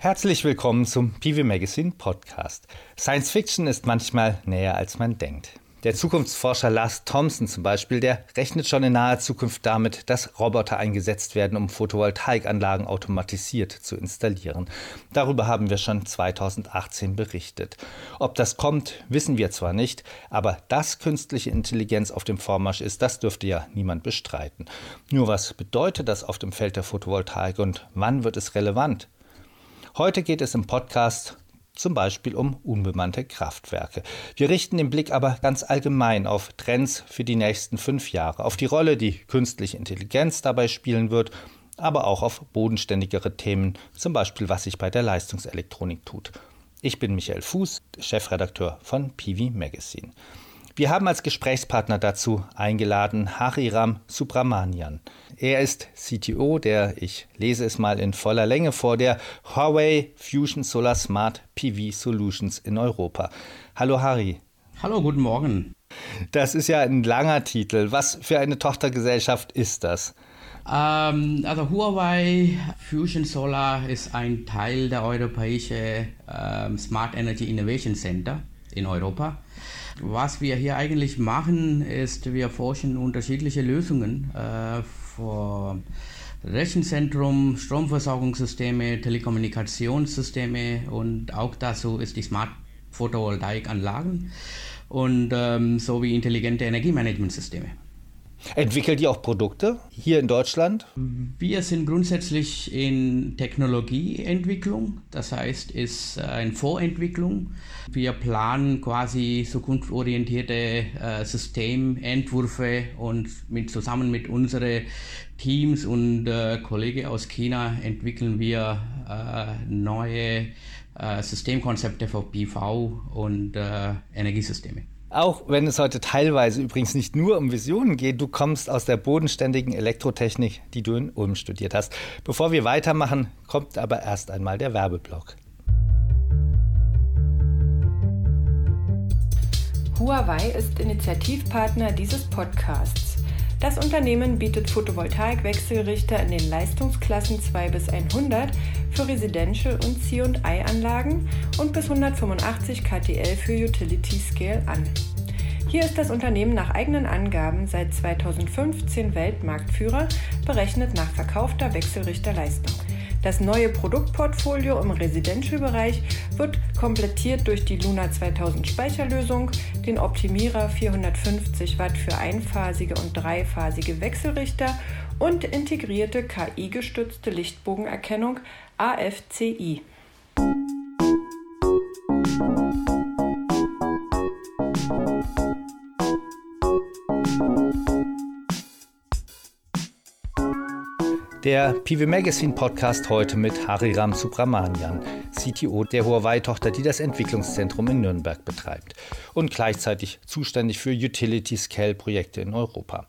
Herzlich willkommen zum PV Magazine Podcast. Science Fiction ist manchmal näher als man denkt. Der Zukunftsforscher Lars Thompson zum Beispiel, der rechnet schon in naher Zukunft damit, dass Roboter eingesetzt werden, um Photovoltaikanlagen automatisiert zu installieren. Darüber haben wir schon 2018 berichtet. Ob das kommt, wissen wir zwar nicht, aber dass künstliche Intelligenz auf dem Vormarsch ist, das dürfte ja niemand bestreiten. Nur was bedeutet das auf dem Feld der Photovoltaik und wann wird es relevant? Heute geht es im Podcast zum Beispiel um unbemannte Kraftwerke. Wir richten den Blick aber ganz allgemein auf Trends für die nächsten fünf Jahre, auf die Rolle, die künstliche Intelligenz dabei spielen wird, aber auch auf bodenständigere Themen, zum Beispiel was sich bei der Leistungselektronik tut. Ich bin Michael Fuß, Chefredakteur von PV Magazine. Wir haben als Gesprächspartner dazu eingeladen Hariram Subramanian. Er ist CTO der, ich lese es mal in voller Länge vor, der Huawei Fusion Solar Smart PV Solutions in Europa. Hallo Hari. Hallo, guten Morgen. Das ist ja ein langer Titel. Was für eine Tochtergesellschaft ist das? Ähm, also Huawei Fusion Solar ist ein Teil der europäischen ähm, Smart Energy Innovation Center in Europa. Was wir hier eigentlich machen, ist, wir forschen unterschiedliche Lösungen äh, Rechenzentrum, Stromversorgungssysteme, Telekommunikationssysteme und auch dazu ist die Smart Photovoltaikanlagen und ähm, sowie intelligente Energiemanagementsysteme. Entwickelt ihr auch Produkte hier in Deutschland? Wir sind grundsätzlich in Technologieentwicklung, das heißt, ist äh, in Vorentwicklung. Wir planen quasi zukunftsorientierte äh, Systementwürfe und mit, zusammen mit unseren Teams und äh, Kollegen aus China entwickeln wir äh, neue Systemkonzepte für PV und Energiesysteme. Auch wenn es heute teilweise übrigens nicht nur um Visionen geht, du kommst aus der bodenständigen Elektrotechnik, die du in Ulm studiert hast. Bevor wir weitermachen, kommt aber erst einmal der Werbeblock. Huawei ist Initiativpartner dieses Podcasts. Das Unternehmen bietet Photovoltaik-Wechselrichter in den Leistungsklassen 2 bis 100 für Residential- und C&I-Anlagen und bis 185 KTL für Utility Scale an. Hier ist das Unternehmen nach eigenen Angaben seit 2015 Weltmarktführer, berechnet nach verkaufter Wechselrichterleistung. Das neue Produktportfolio im Residential-Bereich wird komplettiert durch die Luna 2000 Speicherlösung, den Optimierer 450 Watt für einphasige und dreiphasige Wechselrichter und integrierte KI-gestützte Lichtbogenerkennung AFCI. Der PV Magazine Podcast heute mit Hariram Subramanian, CTO der Huawei-Tochter, die das Entwicklungszentrum in Nürnberg betreibt und gleichzeitig zuständig für Utility-Scale-Projekte in Europa.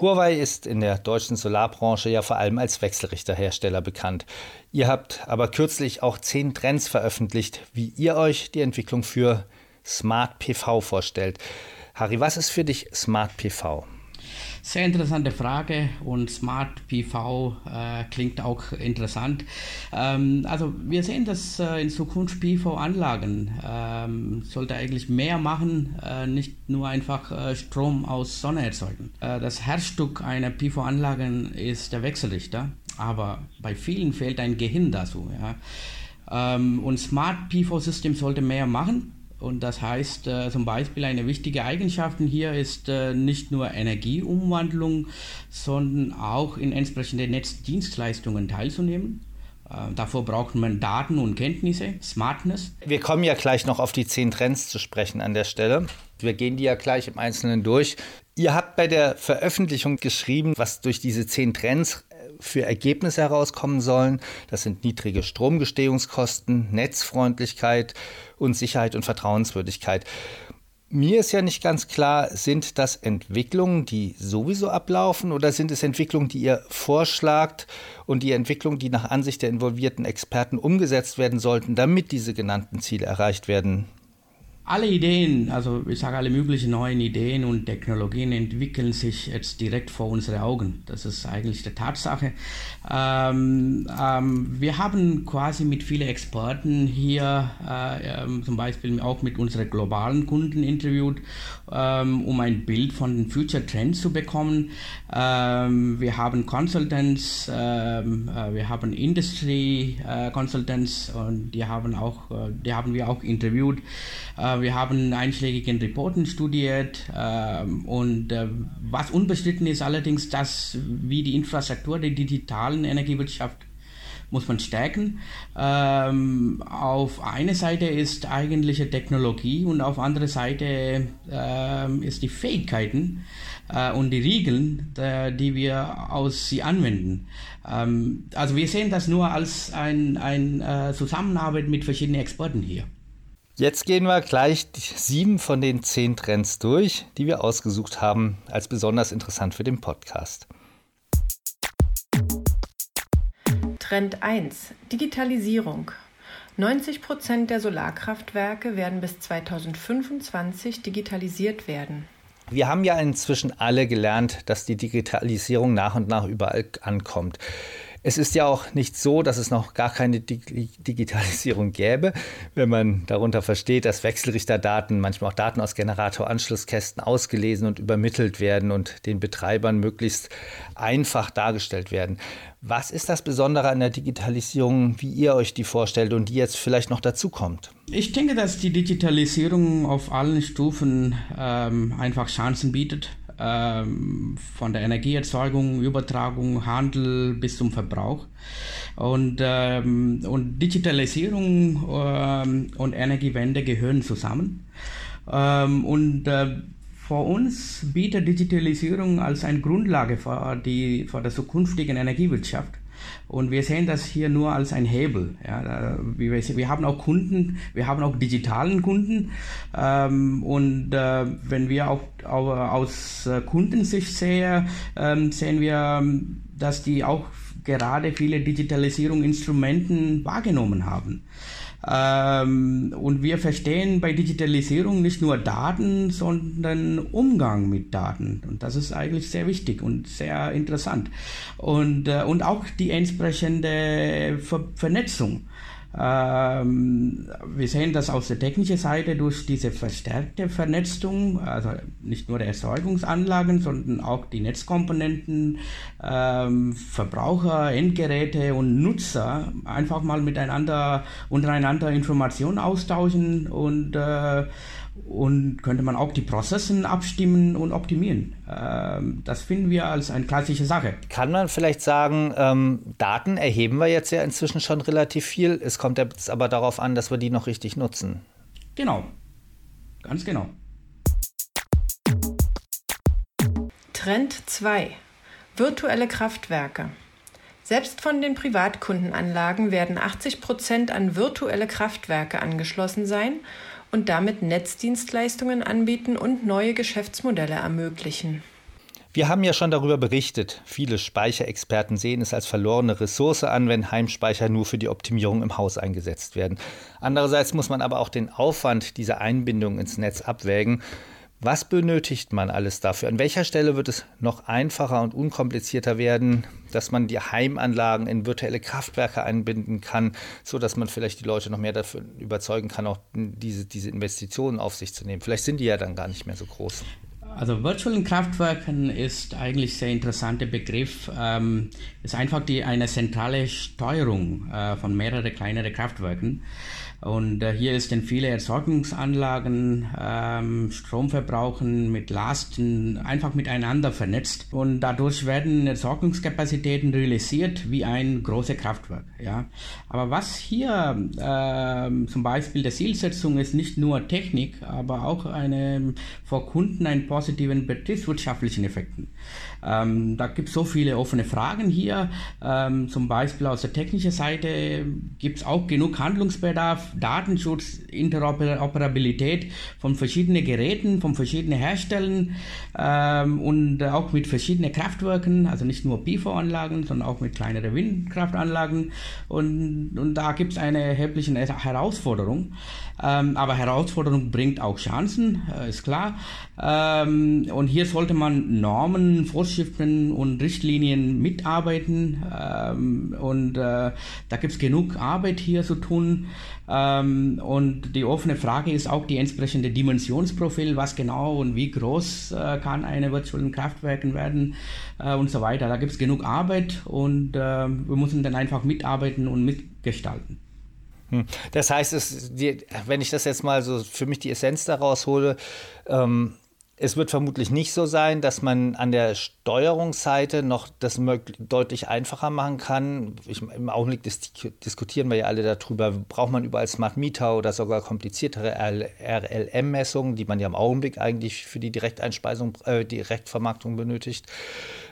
Huawei ist in der deutschen Solarbranche ja vor allem als Wechselrichterhersteller bekannt. Ihr habt aber kürzlich auch zehn Trends veröffentlicht, wie ihr euch die Entwicklung für Smart PV vorstellt. Harry, was ist für dich Smart PV? Sehr interessante Frage und Smart PV äh, klingt auch interessant. Ähm, also wir sehen, dass äh, in Zukunft PV-Anlagen ähm, sollte eigentlich mehr machen, äh, nicht nur einfach äh, Strom aus Sonne erzeugen. Äh, das Herzstück einer PV-Anlage ist der Wechselrichter, aber bei vielen fehlt ein Gehirn dazu. Ja. Ähm, und Smart PV-System sollte mehr machen und das heißt äh, zum Beispiel eine wichtige Eigenschaft hier ist äh, nicht nur Energieumwandlung, sondern auch in entsprechende Netzdienstleistungen teilzunehmen. Äh, davor braucht man Daten und Kenntnisse, Smartness. Wir kommen ja gleich noch auf die zehn Trends zu sprechen an der Stelle. Wir gehen die ja gleich im Einzelnen durch. Ihr habt bei der Veröffentlichung geschrieben, was durch diese zehn Trends für Ergebnisse herauskommen sollen. Das sind niedrige Stromgestehungskosten, Netzfreundlichkeit und Sicherheit und Vertrauenswürdigkeit. Mir ist ja nicht ganz klar, sind das Entwicklungen, die sowieso ablaufen oder sind es Entwicklungen, die ihr vorschlagt und die Entwicklungen, die nach Ansicht der involvierten Experten umgesetzt werden sollten, damit diese genannten Ziele erreicht werden alle Ideen, also ich sage alle möglichen neuen Ideen und Technologien entwickeln sich jetzt direkt vor unsere Augen. Das ist eigentlich die Tatsache. Ähm, ähm, wir haben quasi mit vielen Experten hier, äh, ähm, zum Beispiel auch mit unseren globalen Kunden interviewt, ähm, um ein Bild von den Future Trends zu bekommen. Ähm, wir haben Consultants, äh, wir haben Industry äh, Consultants und die haben auch, äh, die haben wir auch interviewt. Äh, wir haben einschlägigen Reporten studiert ähm, und äh, was unbestritten ist allerdings, dass wie die Infrastruktur der digitalen Energiewirtschaft muss man stärken. Ähm, auf einer Seite ist eigentliche Technologie und auf andere Seite ähm, ist die Fähigkeiten äh, und die Regeln, äh, die wir aus sie anwenden. Ähm, also wir sehen das nur als ein, ein äh, Zusammenarbeit mit verschiedenen Experten hier. Jetzt gehen wir gleich sieben von den zehn Trends durch, die wir ausgesucht haben als besonders interessant für den Podcast. Trend 1. Digitalisierung. 90 Prozent der Solarkraftwerke werden bis 2025 digitalisiert werden. Wir haben ja inzwischen alle gelernt, dass die Digitalisierung nach und nach überall ankommt. Es ist ja auch nicht so, dass es noch gar keine Digitalisierung gäbe, wenn man darunter versteht, dass Wechselrichterdaten, manchmal auch Daten aus Generatoranschlusskästen ausgelesen und übermittelt werden und den Betreibern möglichst einfach dargestellt werden. Was ist das Besondere an der Digitalisierung, wie ihr euch die vorstellt und die jetzt vielleicht noch dazu kommt? Ich denke, dass die Digitalisierung auf allen Stufen ähm, einfach Chancen bietet von der Energieerzeugung, Übertragung, Handel bis zum Verbrauch. Und, ähm, und Digitalisierung ähm, und Energiewende gehören zusammen. Ähm, und äh, für uns bietet Digitalisierung als eine Grundlage für die für die zukünftige Energiewirtschaft und wir sehen das hier nur als ein Hebel. Ja, wir, wir haben auch Kunden, wir haben auch digitalen Kunden. Ähm, und äh, wenn wir auch, auch aus äh, Kundensicht sehen, ähm, sehen wir, dass die auch gerade viele Digitalisierungsinstrumenten wahrgenommen haben. Ähm, und wir verstehen bei Digitalisierung nicht nur Daten, sondern Umgang mit Daten. Und das ist eigentlich sehr wichtig und sehr interessant. Und, äh, und auch die entsprechende Ver Vernetzung. Ähm, wir sehen das aus der technischen Seite durch diese verstärkte Vernetzung, also nicht nur der Erzeugungsanlagen, sondern auch die Netzkomponenten, ähm, Verbraucher, Endgeräte und Nutzer einfach mal miteinander untereinander Informationen austauschen und äh, und könnte man auch die Prozesse abstimmen und optimieren. Ähm, das finden wir als eine klassische Sache. Kann man vielleicht sagen, ähm, Daten erheben wir jetzt ja inzwischen schon relativ viel. Es kommt jetzt aber darauf an, dass wir die noch richtig nutzen. Genau, ganz genau. Trend 2. Virtuelle Kraftwerke. Selbst von den Privatkundenanlagen werden 80 Prozent an virtuelle Kraftwerke angeschlossen sein und damit Netzdienstleistungen anbieten und neue Geschäftsmodelle ermöglichen. Wir haben ja schon darüber berichtet. Viele Speicherexperten sehen es als verlorene Ressource an, wenn Heimspeicher nur für die Optimierung im Haus eingesetzt werden. Andererseits muss man aber auch den Aufwand dieser Einbindung ins Netz abwägen. Was benötigt man alles dafür? An welcher Stelle wird es noch einfacher und unkomplizierter werden, dass man die Heimanlagen in virtuelle Kraftwerke einbinden kann, so dass man vielleicht die Leute noch mehr dafür überzeugen kann, auch diese, diese Investitionen auf sich zu nehmen? Vielleicht sind die ja dann gar nicht mehr so groß. Also virtuellen Kraftwerken ist eigentlich ein sehr interessanter Begriff. Ähm, ist einfach die, eine zentrale Steuerung äh, von mehreren kleineren Kraftwerken. Und äh, hier sind viele Erzeugungsanlagen, ähm, Stromverbrauchen mit Lasten einfach miteinander vernetzt. Und dadurch werden Erzeugungskapazitäten realisiert wie ein großes Kraftwerk. Ja. Aber was hier äh, zum Beispiel der Zielsetzung ist, nicht nur Technik, aber auch eine, vor Kunden einen positiven betriebswirtschaftlichen Effekten. Ähm, da gibt es so viele offene Fragen hier. Ähm, zum Beispiel aus der technischen Seite gibt es auch genug Handlungsbedarf, Datenschutz, Interoperabilität von verschiedenen Geräten, von verschiedenen Herstellern ähm, und auch mit verschiedenen Kraftwerken, also nicht nur PV-Anlagen, sondern auch mit kleineren Windkraftanlagen. Und, und da gibt es eine erhebliche Herausforderung. Ähm, aber Herausforderung bringt auch Chancen, äh, ist klar. Ähm, und hier sollte man Normen, Vorschriften und Richtlinien mitarbeiten. Ähm, und äh, da gibt es genug Arbeit hier zu tun. Ähm, und die offene Frage ist auch die entsprechende Dimensionsprofil, was genau und wie groß äh, kann eine virtuelle Kraftwerken werden äh, und so weiter. Da gibt es genug Arbeit und äh, wir müssen dann einfach mitarbeiten und mitgestalten. Hm. Das heißt, es, wenn ich das jetzt mal so für mich die Essenz daraus hole, ähm, es wird vermutlich nicht so sein, dass man an der Steuerungsseite noch das deutlich einfacher machen kann. Ich, Im Augenblick dis diskutieren wir ja alle darüber, braucht man überall Smart Meter oder sogar kompliziertere RLM-Messungen, die man ja im Augenblick eigentlich für die Direkteinspeisung, äh, Direktvermarktung benötigt.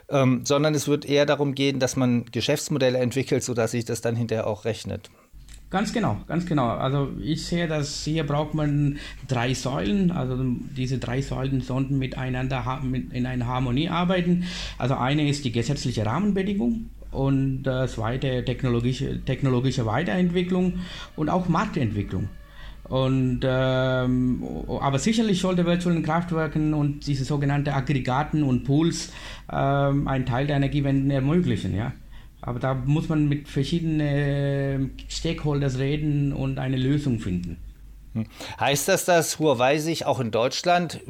Ähm, sondern es wird eher darum gehen, dass man Geschäftsmodelle entwickelt, sodass sich das dann hinterher auch rechnet. Ganz genau, ganz genau. Also ich sehe, dass hier braucht man drei Säulen. Also diese drei Säulen sollten miteinander in einer Harmonie arbeiten. Also eine ist die gesetzliche Rahmenbedingung und das zweite technologische, technologische Weiterentwicklung und auch Marktentwicklung. Und, ähm, aber sicherlich sollte virtuellen Kraftwerken und diese sogenannten Aggregaten und Pools ähm, einen Teil der Energiewende ermöglichen. Ja? Aber da muss man mit verschiedenen äh, Stakeholders reden und eine Lösung finden. Hm. Heißt das, dass Huawei sich auch in Deutschland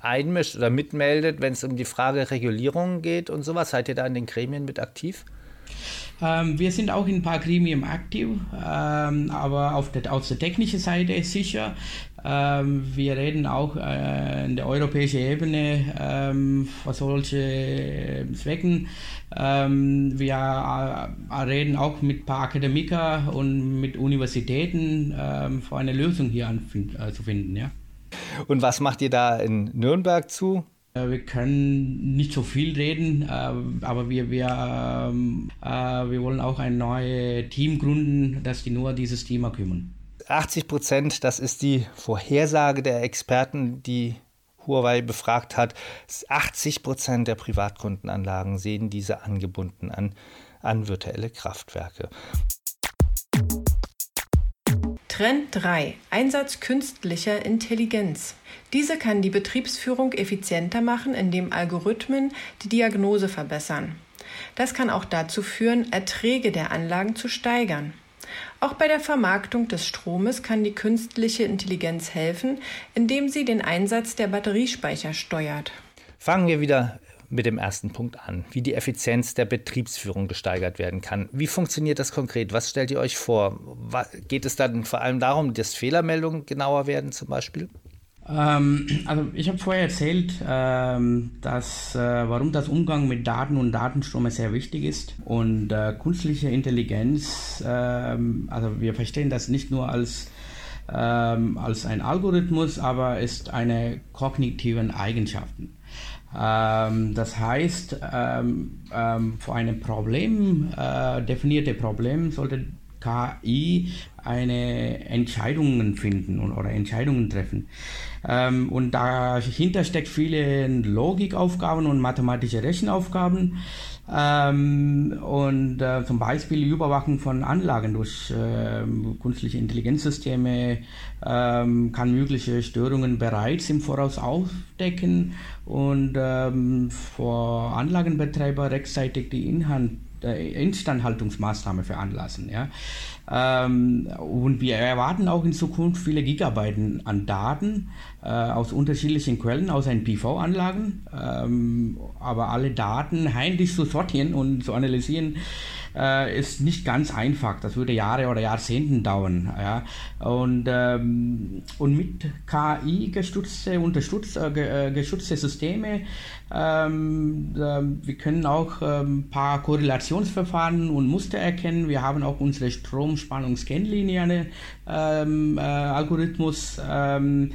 einmischt oder mitmeldet, wenn es um die Frage Regulierung geht und sowas? Seid ihr da in den Gremien mit aktiv? Ähm, wir sind auch in ein paar Gremien aktiv, ähm, aber auf der, auf der technischen Seite ist sicher. Ähm, wir reden auch äh, in der europäischen Ebene ähm, für solche Zwecken. Ähm, wir äh, reden auch mit ein paar Akademiker und mit Universitäten ähm, für eine Lösung hier an, äh, zu finden. Ja. Und was macht ihr da in Nürnberg zu? Äh, wir können nicht so viel reden, äh, aber wir, wir, ähm, äh, wir wollen auch ein neues Team gründen, das sich nur dieses Thema kümmern. 80 Prozent, das ist die Vorhersage der Experten, die Huawei befragt hat. 80 Prozent der Privatkundenanlagen sehen diese angebunden an, an virtuelle Kraftwerke. Trend 3. Einsatz künstlicher Intelligenz. Diese kann die Betriebsführung effizienter machen, indem Algorithmen die Diagnose verbessern. Das kann auch dazu führen, Erträge der Anlagen zu steigern. Auch bei der Vermarktung des Stromes kann die künstliche Intelligenz helfen, indem sie den Einsatz der Batteriespeicher steuert. Fangen wir wieder mit dem ersten Punkt an, wie die Effizienz der Betriebsführung gesteigert werden kann. Wie funktioniert das konkret? Was stellt ihr euch vor? Geht es dann vor allem darum, dass Fehlermeldungen genauer werden zum Beispiel? Ähm, also ich habe vorher erzählt, ähm, dass, äh, warum das Umgang mit Daten und Datenströme sehr wichtig ist. Und äh, künstliche Intelligenz, ähm, also wir verstehen das nicht nur als, ähm, als ein Algorithmus, aber ist eine kognitiven Eigenschaften. Ähm, das heißt, ähm, vor einem Problem, äh, definierte Problem, sollte KI eine Entscheidungen finden oder Entscheidungen treffen. Ähm, und dahinter steckt viele Logikaufgaben und mathematische Rechenaufgaben. Ähm, und äh, zum Beispiel Überwachung von Anlagen durch äh, künstliche Intelligenzsysteme ähm, kann mögliche Störungen bereits im Voraus aufdecken und ähm, vor Anlagenbetreiber rechtzeitig die Inhalt Instandhaltungsmaßnahme veranlassen. Ja? Ähm, und wir erwarten auch in Zukunft viele Gigabyten an Daten äh, aus unterschiedlichen Quellen, aus den PV-Anlagen. Ähm, aber alle Daten heimlich zu sortieren und zu analysieren, äh, ist nicht ganz einfach. Das würde Jahre oder Jahrzehnte dauern. Ja? Und, ähm, und mit KI gestützte, unterstützt, äh, gestützte Systeme, ähm, äh, wir können auch ein ähm, paar Korrelationsverfahren und Muster erkennen. Wir haben auch unsere Stromspannungskennlinie, ähm, äh, Algorithmus. Ähm,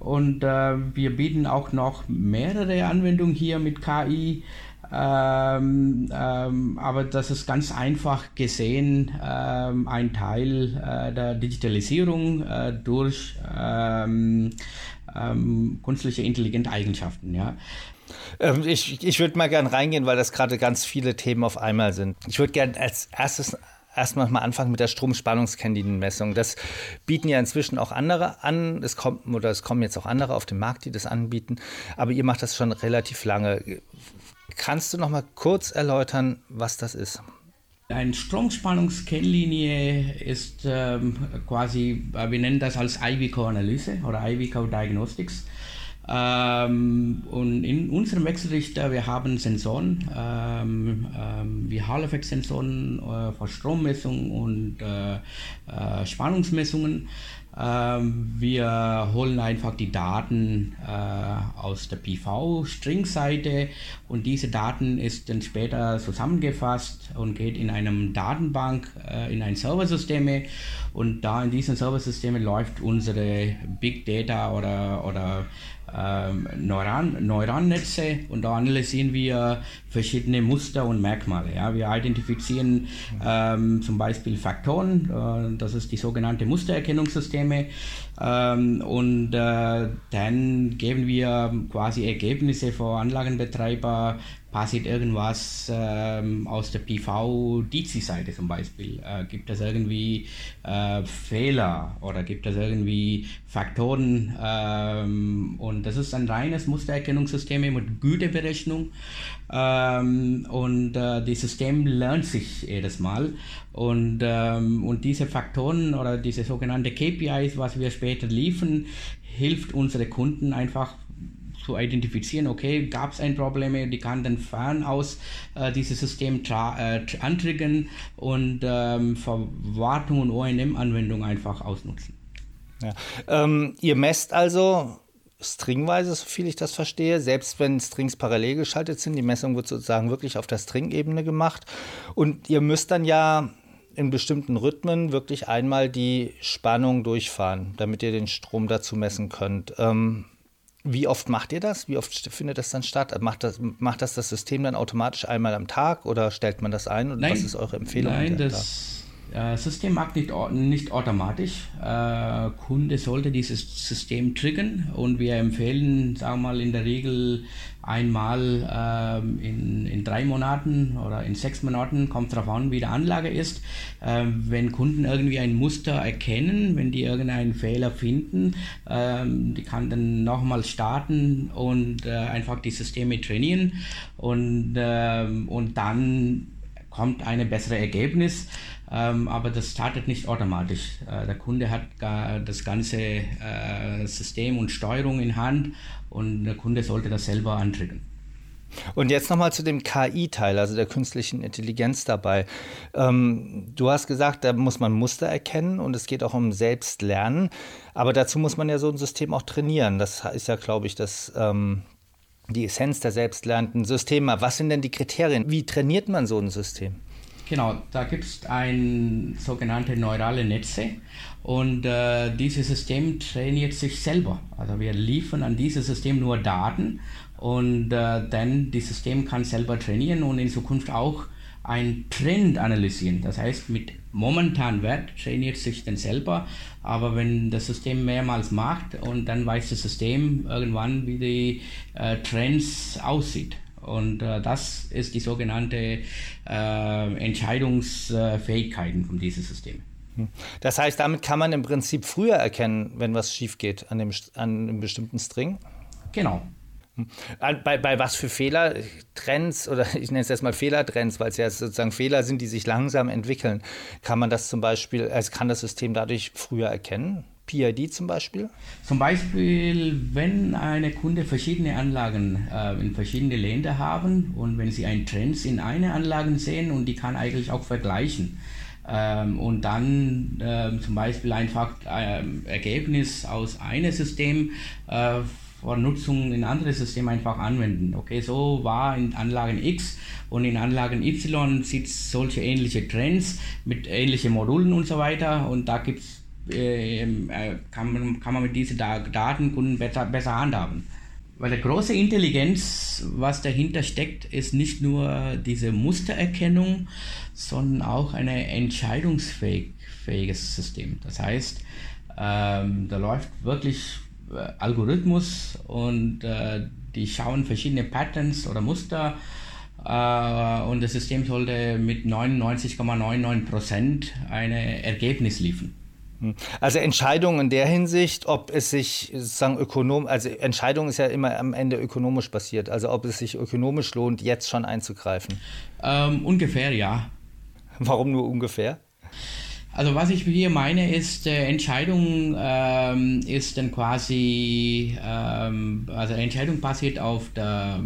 Und äh, wir bieten auch noch mehrere Anwendungen hier mit KI. Ähm, ähm, aber das ist ganz einfach gesehen ein Teil äh, der Digitalisierung äh, durch künstliche intelligente Eigenschaften. Ja. Ähm, ich, ich würde mal gerne reingehen, weil das gerade ganz viele Themen auf einmal sind. Ich würde gerne als erstes erstmal mal anfangen mit der Stromspannungskandidmessung. Das bieten ja inzwischen auch andere an. Es kommt oder es kommen jetzt auch andere auf den Markt, die das anbieten. Aber ihr macht das schon relativ lange. Kannst du noch mal kurz erläutern, was das ist? Eine Stromspannungskennlinie ist ähm, quasi, äh, wir nennen das als IVCO-Analyse oder IVCO-Diagnostics. Ähm, und in unserem Wechselrichter, wir haben Sensoren, ähm, ähm, wie Hall-Effekt-Sensoren äh, für Strommessung und äh, äh, Spannungsmessungen. Ähm, wir holen einfach die Daten äh, aus der PV-String-Seite und diese Daten ist dann später zusammengefasst und geht in einem Datenbank äh, in ein Serversysteme und da in diesen Serversystemen läuft unsere Big Data oder, oder ähm, Neuron, Neuronnetze und da analysieren wir verschiedene Muster und Merkmale. Ja. Wir identifizieren ähm, zum Beispiel Faktoren, äh, das ist die sogenannte Mustererkennungssysteme ähm, und äh, dann geben wir quasi Ergebnisse für Anlagenbetreiber passiert irgendwas ähm, aus der PV-DC-Seite zum Beispiel? Äh, gibt es irgendwie äh, Fehler oder gibt es irgendwie Faktoren? Ähm, und das ist ein reines Mustererkennungssystem mit Güteberechnung. Ähm, und äh, das System lernt sich jedes Mal. Und, ähm, und diese Faktoren oder diese sogenannten KPIs, was wir später liefern, hilft unsere Kunden einfach zu identifizieren, okay, gab es ein Problem, die kann dann fern aus äh, dieses System äh, antriggern und ähm, Verwartung und ONM-Anwendung einfach ausnutzen. Ja. Ähm, ihr messt also stringweise, so viel ich das verstehe, selbst wenn Strings parallel geschaltet sind. Die Messung wird sozusagen wirklich auf der String-Ebene gemacht. Und ihr müsst dann ja in bestimmten Rhythmen wirklich einmal die Spannung durchfahren, damit ihr den Strom dazu messen könnt. Ähm, wie oft macht ihr das? Wie oft findet das dann statt? Macht das, macht das das System dann automatisch einmal am Tag oder stellt man das ein? Und nein, was ist eure Empfehlung? Nein, das äh, System macht nicht, nicht automatisch. Äh, Kunde sollte dieses System triggern und wir empfehlen, sagen wir mal, in der Regel einmal ähm, in, in drei Monaten oder in sechs Monaten, kommt darauf an, wie die Anlage ist. Ähm, wenn Kunden irgendwie ein Muster erkennen, wenn die irgendeinen Fehler finden, ähm, die kann dann nochmal starten und äh, einfach die Systeme trainieren und, ähm, und dann kommt ein besseres Ergebnis. Ähm, aber das startet nicht automatisch. Äh, der Kunde hat das ganze äh, System und Steuerung in Hand und der Kunde sollte das selber antriggern. Und jetzt nochmal zu dem KI-Teil, also der künstlichen Intelligenz dabei. Ähm, du hast gesagt, da muss man Muster erkennen und es geht auch um Selbstlernen. Aber dazu muss man ja so ein System auch trainieren. Das ist ja, glaube ich, das, ähm, die Essenz der selbstlernenden Systeme. Was sind denn die Kriterien? Wie trainiert man so ein System? Genau, da gibt es ein sogenannte neurale Netze und äh, dieses System trainiert sich selber. Also wir liefern an dieses System nur Daten und äh, dann das System kann selber trainieren und in Zukunft auch einen Trend analysieren. Das heißt, mit momentanen Wert trainiert sich dann selber, aber wenn das System mehrmals macht und dann weiß das System irgendwann, wie die äh, Trends aussieht. Und äh, das ist die sogenannte äh, Entscheidungsfähigkeiten von diesem System. Hm. Das heißt, damit kann man im Prinzip früher erkennen, wenn was schief geht an, dem, an einem bestimmten String? Genau. Hm. Bei, bei was für Fehlertrends oder ich nenne es jetzt mal Fehlertrends, weil es ja sozusagen Fehler sind, die sich langsam entwickeln, kann man das zum Beispiel, also kann das System dadurch früher erkennen? PID zum Beispiel? Zum Beispiel, wenn eine Kunde verschiedene Anlagen äh, in verschiedene Länder haben und wenn sie einen Trend in eine Anlage sehen und die kann eigentlich auch vergleichen. Ähm, und dann äh, zum Beispiel einfach äh, Ergebnis aus einem System äh, vor Nutzung in andere System einfach anwenden. Okay, so war in Anlagen X und in Anlagen Y sieht solche ähnliche Trends mit ähnlichen Modulen und so weiter und da gibt es äh, äh, kann, man, kann man mit diesen Daten besser, besser handhaben. Weil der große Intelligenz, was dahinter steckt, ist nicht nur diese Mustererkennung, sondern auch ein entscheidungsfähiges System. Das heißt, ähm, da läuft wirklich äh, Algorithmus und äh, die schauen verschiedene Patterns oder Muster äh, und das System sollte mit 99,99% ,99 ein Ergebnis liefern. Hm. Also Entscheidungen in der Hinsicht, ob es sich sozusagen ökonom, also Entscheidung ist ja immer am Ende ökonomisch basiert, also ob es sich ökonomisch lohnt, jetzt schon einzugreifen. Ähm, ungefähr, ja. Warum nur ungefähr? Also was ich hier meine ist, äh, Entscheidung ähm, ist dann quasi, ähm, also Entscheidung basiert auf der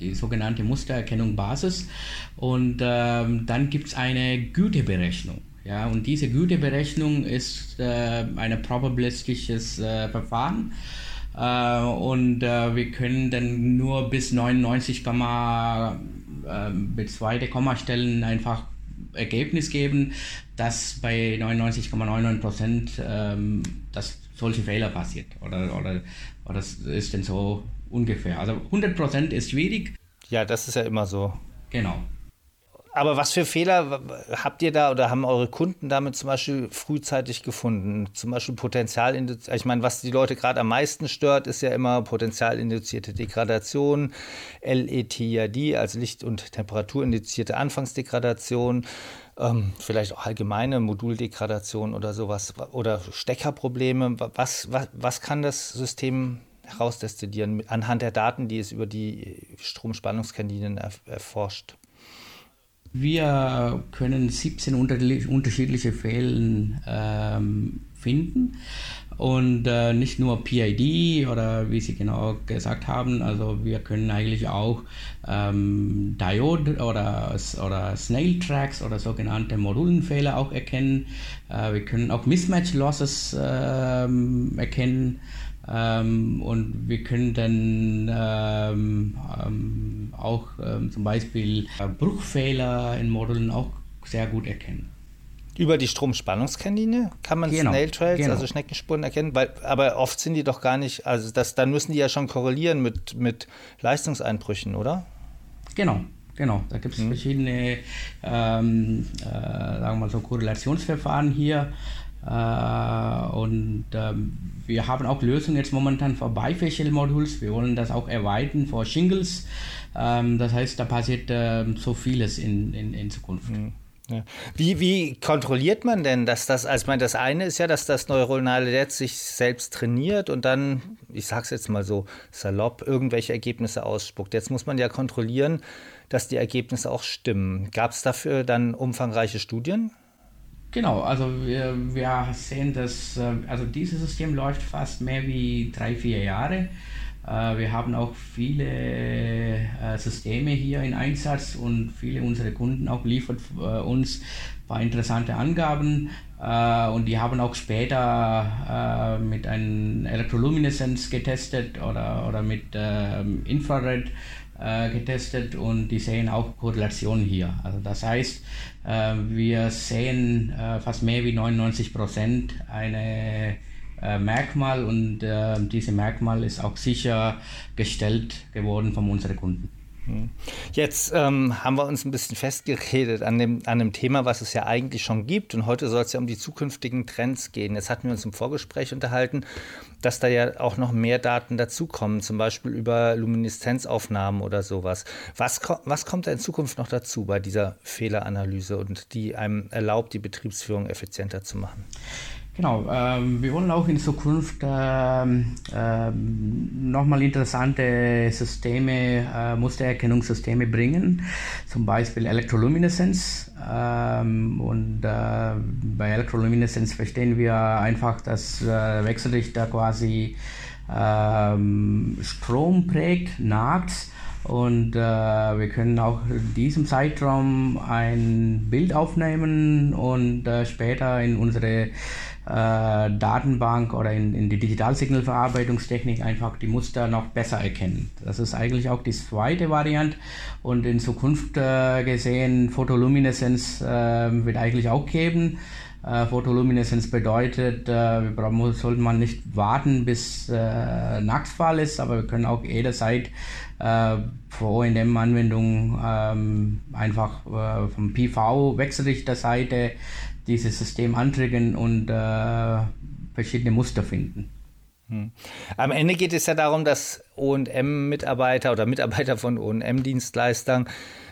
die sogenannte Mustererkennung Basis und ähm, dann gibt es eine Güteberechnung. Ja, und diese Güteberechnung ist äh, ein probabilistisches äh, Verfahren. Äh, und äh, wir können dann nur bis 99, äh, mit zweite Kommastellen einfach Ergebnis geben, dass bei 99,99 Prozent ähm, dass solche Fehler passiert. Oder, oder, oder das ist denn so ungefähr. Also 100 Prozent ist schwierig. Ja, das ist ja immer so. Genau. Aber was für Fehler habt ihr da oder haben eure Kunden damit zum Beispiel frühzeitig gefunden? Zum Beispiel Potenzial, ich meine, was die Leute gerade am meisten stört, ist ja immer potentialinduzierte Degradation, LETIAD, also Licht- und Temperaturinduzierte Anfangsdegradation, ähm, vielleicht auch allgemeine Moduldegradation oder sowas oder Steckerprobleme. Was, was, was kann das System herausdestillieren anhand der Daten, die es über die Stromspannungskaninen erforscht? Wir können 17 unterschiedliche Fälle ähm, finden und äh, nicht nur PID oder wie Sie genau gesagt haben, also wir können eigentlich auch ähm, Diode oder, oder Snail Tracks oder sogenannte Modulenfehler auch erkennen. Äh, wir können auch Mismatch Losses äh, erkennen. Ähm, und wir können dann ähm, ähm, auch ähm, zum Beispiel äh, Bruchfehler in Modulen auch sehr gut erkennen. Über die Stromspannungskanäle kann man genau, Snail Trails, genau. also Schneckenspuren erkennen, weil, aber oft sind die doch gar nicht, also das, dann müssen die ja schon korrelieren mit, mit Leistungseinbrüchen, oder? Genau, genau. Da gibt es hm. verschiedene, ähm, äh, sagen wir mal so, Korrelationsverfahren hier. Äh, und ähm, wir haben auch Lösungen jetzt momentan für Bifacial-Moduls. Wir wollen das auch erweitern für Shingles. Ähm, das heißt, da passiert ähm, so vieles in, in, in Zukunft. Mhm. Ja. Wie, wie kontrolliert man denn, dass das, also ich meine, das eine ist ja, dass das neuronale Netz sich selbst trainiert und dann, ich sag's jetzt mal so salopp, irgendwelche Ergebnisse ausspuckt. Jetzt muss man ja kontrollieren, dass die Ergebnisse auch stimmen. Gab es dafür dann umfangreiche Studien? Genau, also wir, wir sehen, dass äh, also dieses System läuft fast mehr wie drei, vier Jahre. Äh, wir haben auch viele äh, Systeme hier in Einsatz und viele unserer Kunden auch liefert uns ein paar interessante Angaben und die haben auch später mit einem Elektrolumineszenz getestet oder, oder mit ähm, Infrared getestet und die sehen auch Korrelationen hier. Also das heißt, wir sehen äh, fast mehr wie 99 Prozent eine äh, Merkmal und äh, diese Merkmal ist auch sichergestellt geworden von unseren Kunden. Hm. Jetzt ähm, haben wir uns ein bisschen festgeredet an dem, an dem Thema, was es ja eigentlich schon gibt. Und heute soll es ja um die zukünftigen Trends gehen. Jetzt hatten wir uns im Vorgespräch unterhalten, dass da ja auch noch mehr Daten dazukommen, zum Beispiel über Lumineszenzaufnahmen oder sowas. Was, was kommt da in Zukunft noch dazu bei dieser Fehleranalyse und die einem erlaubt, die Betriebsführung effizienter zu machen? Genau, ähm, wir wollen auch in Zukunft ähm, ähm, nochmal interessante Systeme, äh, Mustererkennungssysteme bringen, zum Beispiel Elektrolumineszenz. Ähm, und äh, bei Elektrolumineszenz verstehen wir einfach, dass äh, Wechselrichter quasi ähm, Strom prägt nachts. Und äh, wir können auch in diesem Zeitraum ein Bild aufnehmen und äh, später in unsere Datenbank oder in, in die Digitalsignalverarbeitungstechnik einfach die Muster noch besser erkennen. Das ist eigentlich auch die zweite Variante und in Zukunft äh, gesehen Photolumineszenz äh, wird eigentlich auch geben. Äh, Photolumineszenz bedeutet, äh, wir sollte man nicht warten, bis äh, Nachtfall ist, aber wir können auch jederzeit äh, für ONM-Anwendungen ähm, einfach äh, vom PV-Wechselrichterseite dieses System antriggern und äh, verschiedene Muster finden. Hm. Am Ende geht es ja darum, dass OM-Mitarbeiter oder Mitarbeiter von OM-Dienstleistern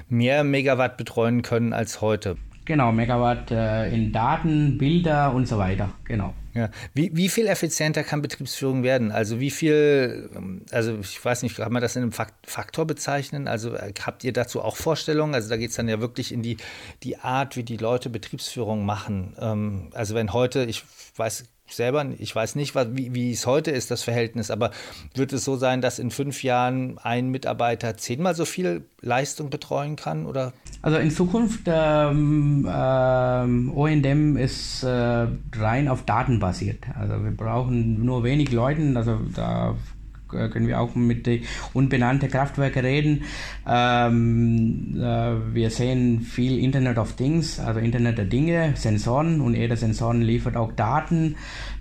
mehr Megawatt betreuen können als heute. Genau, Megawatt äh, in Daten, Bilder und so weiter. Genau. Ja. Wie, wie viel effizienter kann Betriebsführung werden? Also wie viel, ähm, also ich weiß nicht, kann man das in einem Faktor bezeichnen? Also äh, habt ihr dazu auch Vorstellungen? Also da geht es dann ja wirklich in die, die Art, wie die Leute Betriebsführung machen. Ähm, also wenn heute, ich weiß selber, ich weiß nicht, wie, wie es heute ist, das Verhältnis, aber wird es so sein, dass in fünf Jahren ein Mitarbeiter zehnmal so viel Leistung betreuen kann? Oder? Also in Zukunft, ähm, ähm, ONDM ist äh, rein auf Daten basiert. Also wir brauchen nur wenig Leuten, also da können wir auch mit den unbenannten Kraftwerken reden. Ähm, äh, wir sehen viel Internet of Things, also Internet der Dinge, Sensoren und jeder Sensoren liefert auch Daten.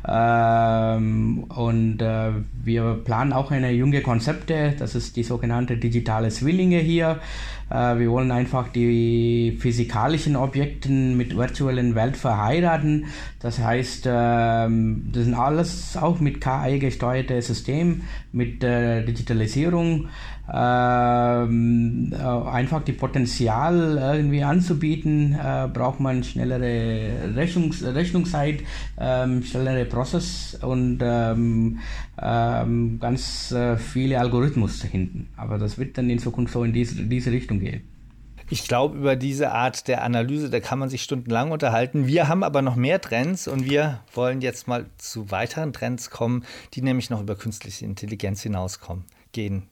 Ähm, und äh, wir planen auch eine junge Konzepte, das ist die sogenannte digitale Zwillinge hier. Äh, wir wollen einfach die physikalischen Objekte mit virtuellen Welt verheiraten. Das heißt, ähm, das sind alles auch mit KI gesteuerte System, mit äh, Digitalisierung ähm, äh, einfach die Potenzial irgendwie anzubieten, äh, braucht man schnellere Rechnungs Rechnungszeit, ähm, schnellere Prozess und ähm, ähm, ganz äh, viele Algorithmus hinten. Aber das wird dann in Zukunft so in diese, diese Richtung gehen. Ich glaube, über diese Art der Analyse, da kann man sich stundenlang unterhalten. Wir haben aber noch mehr Trends und wir wollen jetzt mal zu weiteren Trends kommen, die nämlich noch über künstliche Intelligenz hinauskommen, gehen.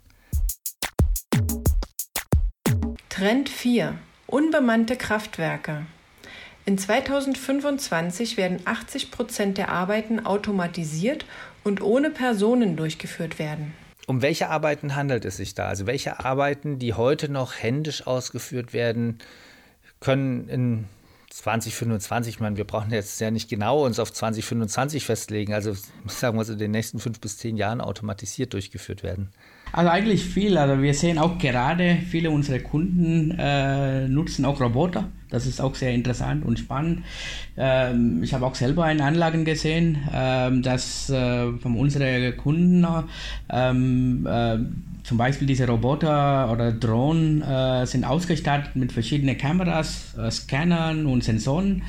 Trend 4. Unbemannte Kraftwerke. In 2025 werden 80 Prozent der Arbeiten automatisiert und ohne Personen durchgeführt werden. Um welche Arbeiten handelt es sich da? Also welche Arbeiten, die heute noch händisch ausgeführt werden, können in 2025, ich meine, wir brauchen jetzt ja nicht genau uns auf 2025 festlegen, also sagen wir so, in den nächsten fünf bis zehn Jahren automatisiert durchgeführt werden? Also eigentlich viel. Also wir sehen auch gerade viele unserer Kunden äh, nutzen auch Roboter. Das ist auch sehr interessant und spannend. Ähm, ich habe auch selber in Anlagen gesehen, ähm, dass äh, von unseren Kunden ähm, äh, zum Beispiel diese Roboter oder Drohnen äh, sind ausgestattet mit verschiedenen Kameras, äh, Scannern und Sensoren.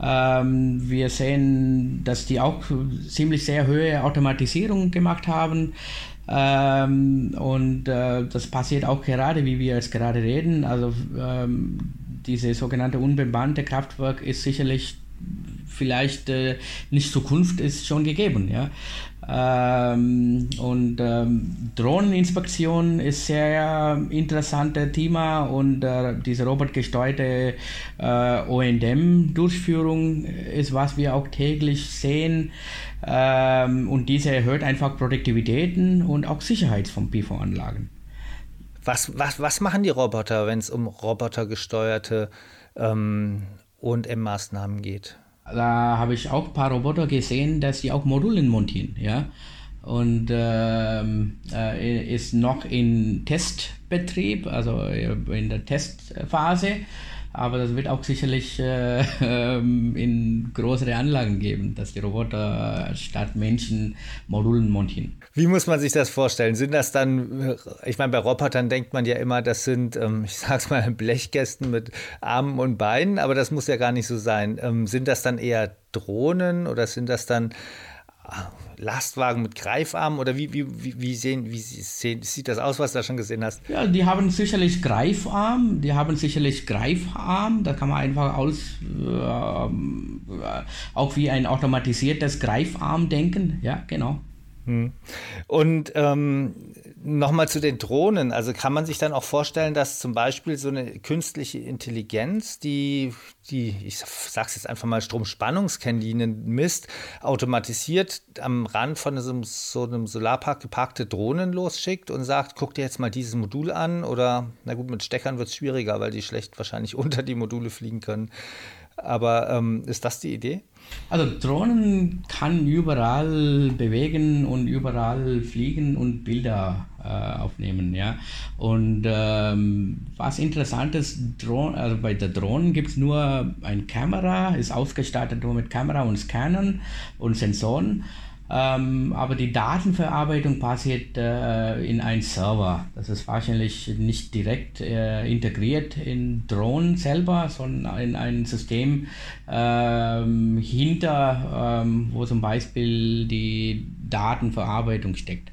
Ähm, wir sehen, dass die auch ziemlich sehr hohe Automatisierung gemacht haben. Ähm, und äh, das passiert auch gerade, wie wir jetzt gerade reden. Also ähm, diese sogenannte unbemannte Kraftwerk ist sicherlich vielleicht äh, nicht Zukunft ist schon gegeben, ja. Ähm, und ähm, Drohneninspektion ist sehr interessantes Thema und äh, diese robotgesteuerte äh, ONDM-Durchführung ist, was wir auch täglich sehen. Ähm, und diese erhöht einfach Produktivitäten und auch Sicherheit von PV-Anlagen. Was, was, was machen die Roboter, wenn es um robotergesteuerte ähm, OM-Maßnahmen geht? Da habe ich auch ein paar Roboter gesehen, dass sie auch Modulen montieren, ja. Und ähm, äh, ist noch in Testbetrieb, also in der Testphase aber das wird auch sicherlich äh, ähm, in größere Anlagen geben, dass die Roboter statt Menschen Modulen montieren. Wie muss man sich das vorstellen? Sind das dann, ich meine, bei Robotern denkt man ja immer, das sind, ähm, ich sag's mal, Blechkästen mit Armen und Beinen, aber das muss ja gar nicht so sein. Ähm, sind das dann eher Drohnen oder sind das dann Lastwagen mit Greifarmen oder wie, wie, wie, sehen, wie sehen, sieht das aus, was du da schon gesehen hast? Ja, die haben sicherlich Greifarm, die haben sicherlich Greifarm, da kann man einfach aus, äh, auch wie ein automatisiertes Greifarm denken, ja, genau. Hm. Und ähm, Nochmal zu den Drohnen. Also kann man sich dann auch vorstellen, dass zum Beispiel so eine künstliche Intelligenz, die, die ich sag's jetzt einfach mal, Stromspannungskennlinien misst, automatisiert am Rand von so einem, so einem Solarpark geparkte Drohnen losschickt und sagt, guck dir jetzt mal dieses Modul an oder, na gut, mit Steckern wird es schwieriger, weil die schlecht wahrscheinlich unter die Module fliegen können. Aber ähm, ist das die Idee? Also Drohnen kann überall bewegen und überall fliegen und Bilder äh, aufnehmen, ja. Und ähm, was interessant ist, also bei der Drohnen gibt es nur ein Kamera, ist ausgestattet nur mit Kamera und Scannern und Sensoren. Ähm, aber die Datenverarbeitung passiert äh, in einen Server. Das ist wahrscheinlich nicht direkt äh, integriert in Drohnen selber, sondern in ein System ähm, hinter, ähm, wo zum Beispiel die Datenverarbeitung steckt.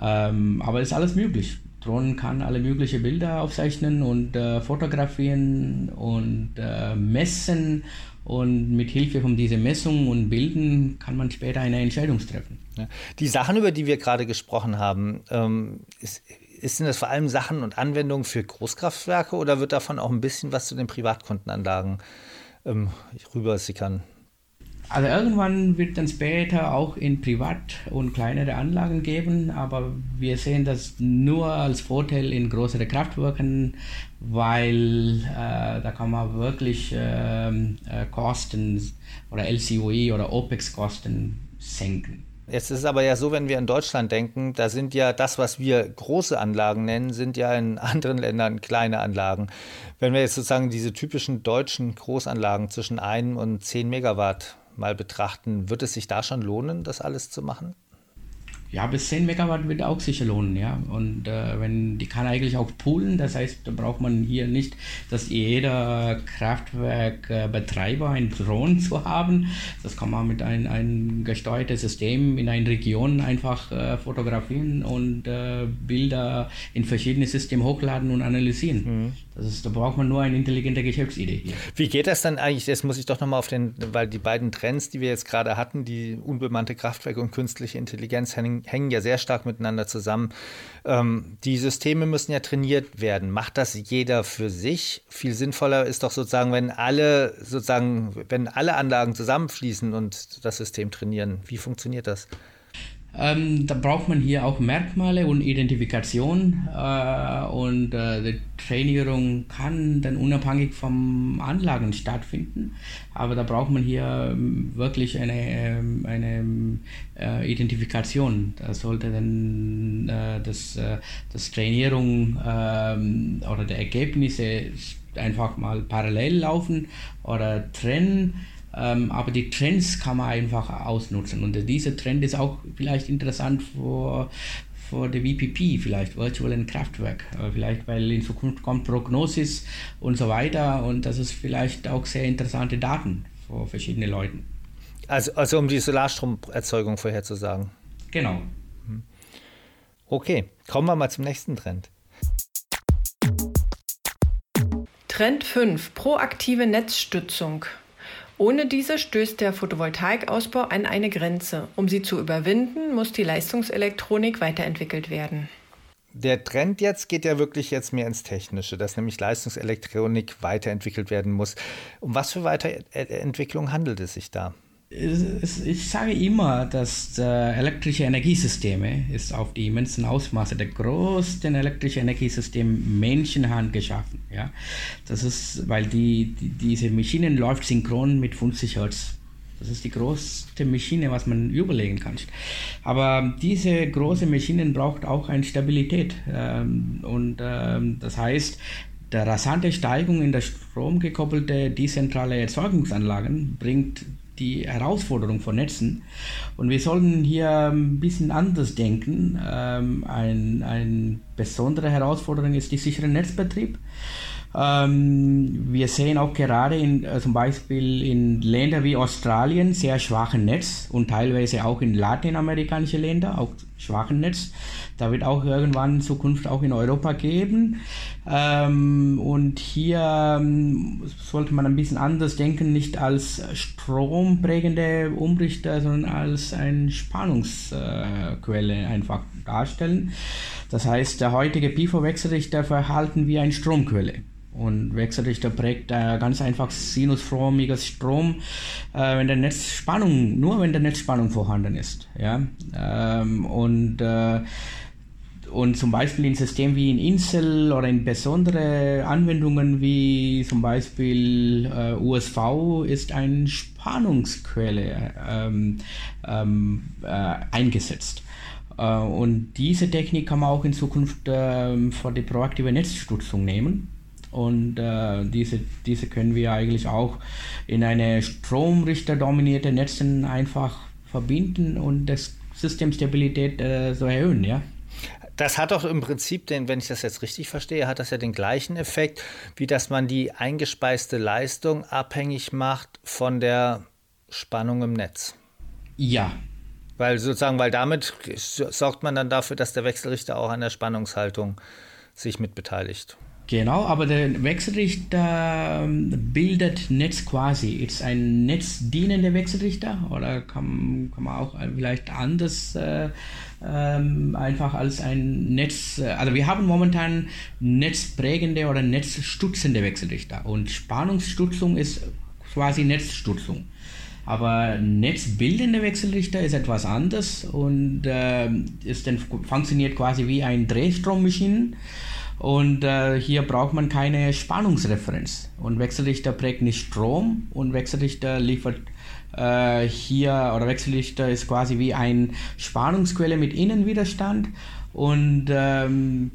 Ähm, aber ist alles möglich. Drohnen kann alle möglichen Bilder aufzeichnen und äh, fotografieren und äh, messen und mit Hilfe von diesen Messungen und Bilden kann man später eine Entscheidung treffen. Ja. Die Sachen, über die wir gerade gesprochen haben, ähm, ist, ist, sind das vor allem Sachen und Anwendungen für Großkraftwerke oder wird davon auch ein bisschen was zu den Privatkundenanlagen ähm, rübersickern? Also irgendwann wird dann später auch in Privat- und kleinere Anlagen geben, aber wir sehen das nur als Vorteil in größeren Kraftwerken, weil äh, da kann man wirklich ähm, äh, Kosten oder LCOE oder OPEX-Kosten senken. Jetzt ist es aber ja so, wenn wir in Deutschland denken, da sind ja das, was wir große Anlagen nennen, sind ja in anderen Ländern kleine Anlagen. Wenn wir jetzt sozusagen diese typischen deutschen Großanlagen zwischen 1 und 10 Megawatt mal betrachten, wird es sich da schon lohnen, das alles zu machen? Ja, bis 10 Megawatt wird auch sicher lohnen, ja. Und äh, wenn die kann eigentlich auch poolen, das heißt, da braucht man hier nicht, dass jeder Kraftwerkbetreiber ein Drohnen zu haben. Das kann man mit einem ein gesteuerten System in einer Region einfach äh, fotografieren und äh, Bilder in verschiedene Systeme hochladen und analysieren. Mhm. Das ist, da braucht man nur eine intelligente Geschäftsidee hier. Wie geht das dann eigentlich? Jetzt muss ich doch nochmal auf den, weil die beiden Trends, die wir jetzt gerade hatten, die unbemannte Kraftwerke und künstliche Intelligenz hängen, hängen ja sehr stark miteinander zusammen. Ähm, die Systeme müssen ja trainiert werden. Macht das jeder für sich? Viel sinnvoller ist doch sozusagen, wenn alle sozusagen, wenn alle Anlagen zusammenfließen und das System trainieren. Wie funktioniert das? Ähm, da braucht man hier auch Merkmale und Identifikation äh, und äh, die Trainierung kann dann unabhängig vom Anlagen stattfinden, aber da braucht man hier ähm, wirklich eine, ähm, eine äh, Identifikation. Da sollte dann äh, das, äh, das Trainierung ähm, oder die Ergebnisse einfach mal parallel laufen oder trennen aber die Trends kann man einfach ausnutzen. Und dieser Trend ist auch vielleicht interessant für, für die VPP, vielleicht virtuellen Kraftwerk. Aber vielleicht, weil in Zukunft kommt Prognosis und so weiter. Und das ist vielleicht auch sehr interessante Daten für verschiedene Leute. Also, also um die Solarstromerzeugung vorherzusagen. Genau. Mhm. Okay, kommen wir mal zum nächsten Trend. Trend 5. Proaktive Netzstützung. Ohne diese stößt der Photovoltaikausbau an eine Grenze. Um sie zu überwinden, muss die Leistungselektronik weiterentwickelt werden. Der Trend jetzt geht ja wirklich jetzt mehr ins Technische, dass nämlich Leistungselektronik weiterentwickelt werden muss. Um was für Weiterentwicklung handelt es sich da? Ich sage immer, dass äh, elektrische Energiesysteme ist auf die immensen Ausmaße der größten elektrische Energiesysteme Menschenhand geschaffen. Ja? Das ist, weil die, die, diese Maschinen läuft synchron mit 50 Hertz. Das ist die größte Maschine, was man überlegen kann. Aber diese große Maschinen braucht auch eine Stabilität. Ähm, und ähm, das heißt, der rasante Steigung in der stromgekoppelte dezentrale Erzeugungsanlagen bringt die Herausforderung von Netzen. Und wir sollten hier ein bisschen anders denken. Ähm, ein, eine besondere Herausforderung ist der sichere Netzbetrieb. Ähm, wir sehen auch gerade in, äh, zum Beispiel in Ländern wie Australien sehr schwachen Netz und teilweise auch in lateinamerikanischen Ländern auch schwachen Netz. Da wird auch irgendwann in Zukunft auch in Europa geben. Ähm, und hier ähm, sollte man ein bisschen anders denken, nicht als stromprägende Umrichter, sondern als eine Spannungsquelle äh, einfach darstellen. Das heißt, der heutige PIFO-Wechselrichter verhalten wie eine Stromquelle. Und Wechselrichter prägt äh, ganz einfach sinusförmiges Strom, äh, wenn der Netzspannung, nur wenn der Netzspannung vorhanden ist. Ja? Ähm, und, äh, und zum Beispiel in Systemen wie in Insel oder in besondere Anwendungen wie zum Beispiel äh, USV ist eine Spannungsquelle ähm, ähm, äh, eingesetzt. Äh, und diese Technik kann man auch in Zukunft äh, für die proaktive Netzstützung nehmen. Und äh, diese, diese können wir eigentlich auch in eine stromrichterdominierte Netzen einfach verbinden und das Systemstabilität äh, so erhöhen, ja. Das hat doch im Prinzip, den, wenn ich das jetzt richtig verstehe, hat das ja den gleichen Effekt, wie dass man die eingespeiste Leistung abhängig macht von der Spannung im Netz. Ja. Weil sozusagen, weil damit sorgt man dann dafür, dass der Wechselrichter auch an der Spannungshaltung sich mitbeteiligt. Genau, aber der Wechselrichter ähm, bildet Netz quasi. Ist ein netzdienender Wechselrichter oder kann, kann man auch vielleicht anders äh, ähm, einfach als ein Netz. Äh, also wir haben momentan netzprägende oder netzstützende Wechselrichter und Spannungsstützung ist quasi Netzstützung. Aber netzbildende Wechselrichter ist etwas anders und äh, ist dann, funktioniert quasi wie ein Drehstrommaschine. Und äh, hier braucht man keine Spannungsreferenz. Und Wechselrichter prägt nicht Strom und Wechselrichter liefert äh, hier, oder Wechselrichter ist quasi wie eine Spannungsquelle mit Innenwiderstand und ähm,